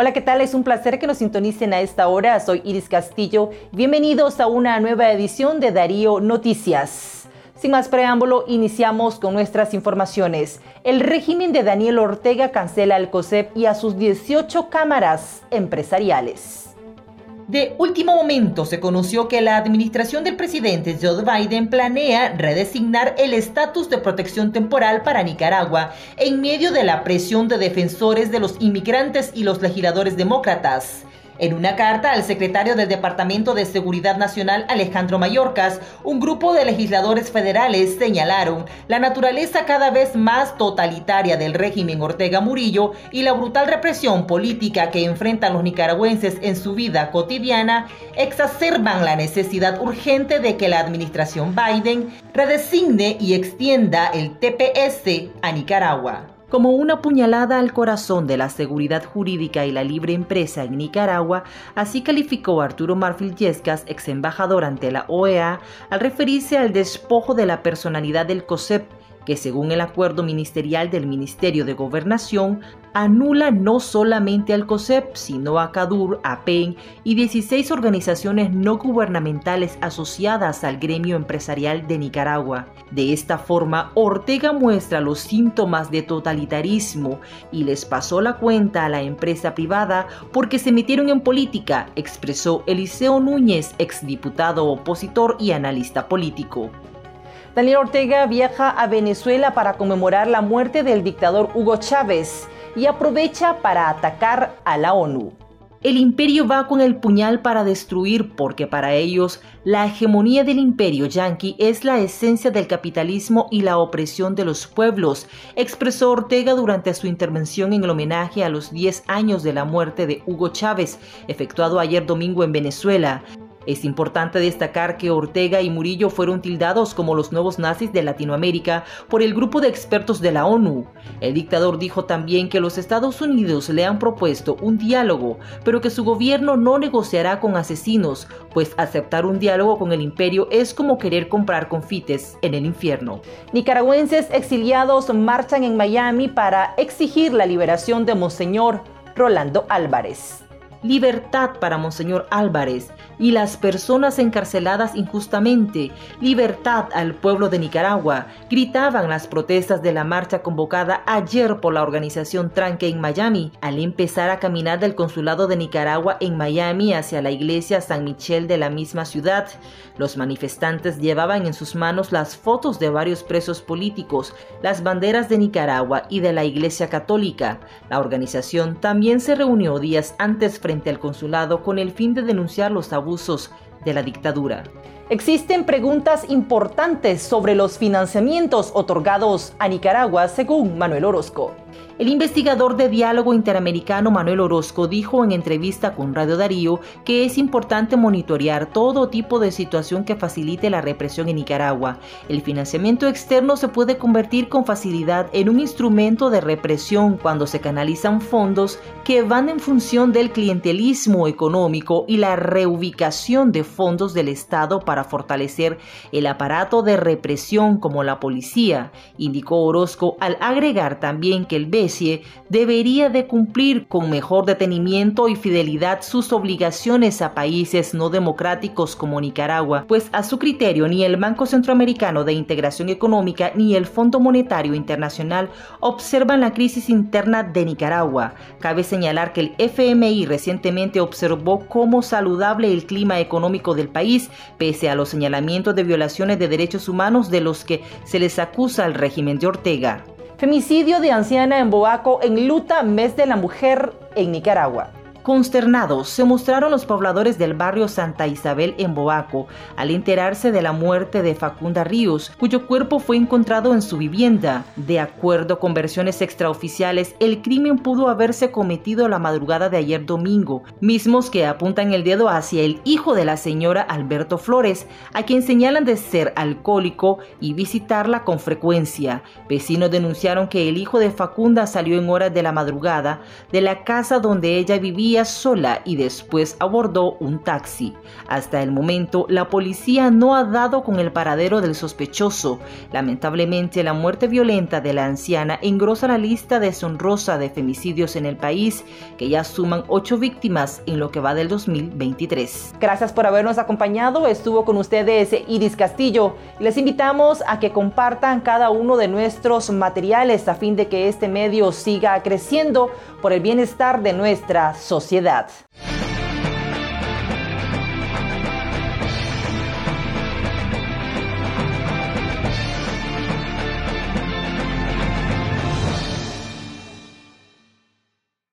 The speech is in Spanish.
Hola, ¿qué tal? Es un placer que nos sintonicen a esta hora. Soy Iris Castillo. Bienvenidos a una nueva edición de Darío Noticias. Sin más preámbulo, iniciamos con nuestras informaciones. El régimen de Daniel Ortega cancela el COSEP y a sus 18 cámaras empresariales. De último momento se conoció que la administración del presidente Joe Biden planea redesignar el estatus de protección temporal para Nicaragua en medio de la presión de defensores de los inmigrantes y los legisladores demócratas. En una carta al secretario del Departamento de Seguridad Nacional Alejandro Mayorkas, un grupo de legisladores federales señalaron la naturaleza cada vez más totalitaria del régimen Ortega Murillo y la brutal represión política que enfrentan los nicaragüenses en su vida cotidiana exacerban la necesidad urgente de que la administración Biden redesigne y extienda el TPS a Nicaragua como una puñalada al corazón de la seguridad jurídica y la libre empresa en Nicaragua, así calificó Arturo Marfil Yescas, ex embajador ante la OEA, al referirse al despojo de la personalidad del COSEP que según el acuerdo ministerial del Ministerio de Gobernación, anula no solamente al COSEP, sino a CADUR, APEN y 16 organizaciones no gubernamentales asociadas al gremio empresarial de Nicaragua. De esta forma, Ortega muestra los síntomas de totalitarismo y les pasó la cuenta a la empresa privada porque se metieron en política, expresó Eliseo Núñez, exdiputado opositor y analista político. Daniel Ortega viaja a Venezuela para conmemorar la muerte del dictador Hugo Chávez y aprovecha para atacar a la ONU. El imperio va con el puñal para destruir porque para ellos la hegemonía del imperio yanqui es la esencia del capitalismo y la opresión de los pueblos, expresó Ortega durante su intervención en el homenaje a los 10 años de la muerte de Hugo Chávez, efectuado ayer domingo en Venezuela. Es importante destacar que Ortega y Murillo fueron tildados como los nuevos nazis de Latinoamérica por el grupo de expertos de la ONU. El dictador dijo también que los Estados Unidos le han propuesto un diálogo, pero que su gobierno no negociará con asesinos, pues aceptar un diálogo con el imperio es como querer comprar confites en el infierno. Nicaragüenses exiliados marchan en Miami para exigir la liberación de Monseñor Rolando Álvarez. Libertad para Monseñor Álvarez y las personas encarceladas injustamente. Libertad al pueblo de Nicaragua. Gritaban las protestas de la marcha convocada ayer por la organización Tranque en Miami, al empezar a caminar del consulado de Nicaragua en Miami hacia la iglesia San Michel de la misma ciudad. Los manifestantes llevaban en sus manos las fotos de varios presos políticos, las banderas de Nicaragua y de la Iglesia Católica. La organización también se reunió días antes frente al consulado con el fin de denunciar los abusos de la dictadura. Existen preguntas importantes sobre los financiamientos otorgados a Nicaragua, según Manuel Orozco. El investigador de diálogo interamericano Manuel Orozco dijo en entrevista con Radio Darío que es importante monitorear todo tipo de situación que facilite la represión en Nicaragua. El financiamiento externo se puede convertir con facilidad en un instrumento de represión cuando se canalizan fondos que van en función del clientelismo económico y la reubicación de fondos del Estado para fortalecer el aparato de represión como la policía, indicó Orozco al agregar también que el BESIE debería de cumplir con mejor detenimiento y fidelidad sus obligaciones a países no democráticos como Nicaragua, pues a su criterio ni el Banco Centroamericano de Integración Económica ni el Fondo Monetario Internacional observan la crisis interna de Nicaragua. Cabe señalar que el FMI recientemente observó cómo saludable el clima económico del país, pese a los señalamientos de violaciones de derechos humanos de los que se les acusa al régimen de Ortega. Femicidio de anciana en Boaco en luta mes de la mujer en Nicaragua. Consternados se mostraron los pobladores del barrio Santa Isabel en Boaco al enterarse de la muerte de Facunda Ríos, cuyo cuerpo fue encontrado en su vivienda. De acuerdo con versiones extraoficiales, el crimen pudo haberse cometido la madrugada de ayer domingo, mismos que apuntan el dedo hacia el hijo de la señora Alberto Flores, a quien señalan de ser alcohólico y visitarla con frecuencia. Vecinos denunciaron que el hijo de Facunda salió en horas de la madrugada de la casa donde ella vivía sola y después abordó un taxi. Hasta el momento, la policía no ha dado con el paradero del sospechoso. Lamentablemente, la muerte violenta de la anciana engrosa la lista deshonrosa de femicidios en el país, que ya suman ocho víctimas en lo que va del 2023. Gracias por habernos acompañado. Estuvo con ustedes Iris Castillo. Les invitamos a que compartan cada uno de nuestros materiales a fin de que este medio siga creciendo por el bienestar de nuestra sociedad.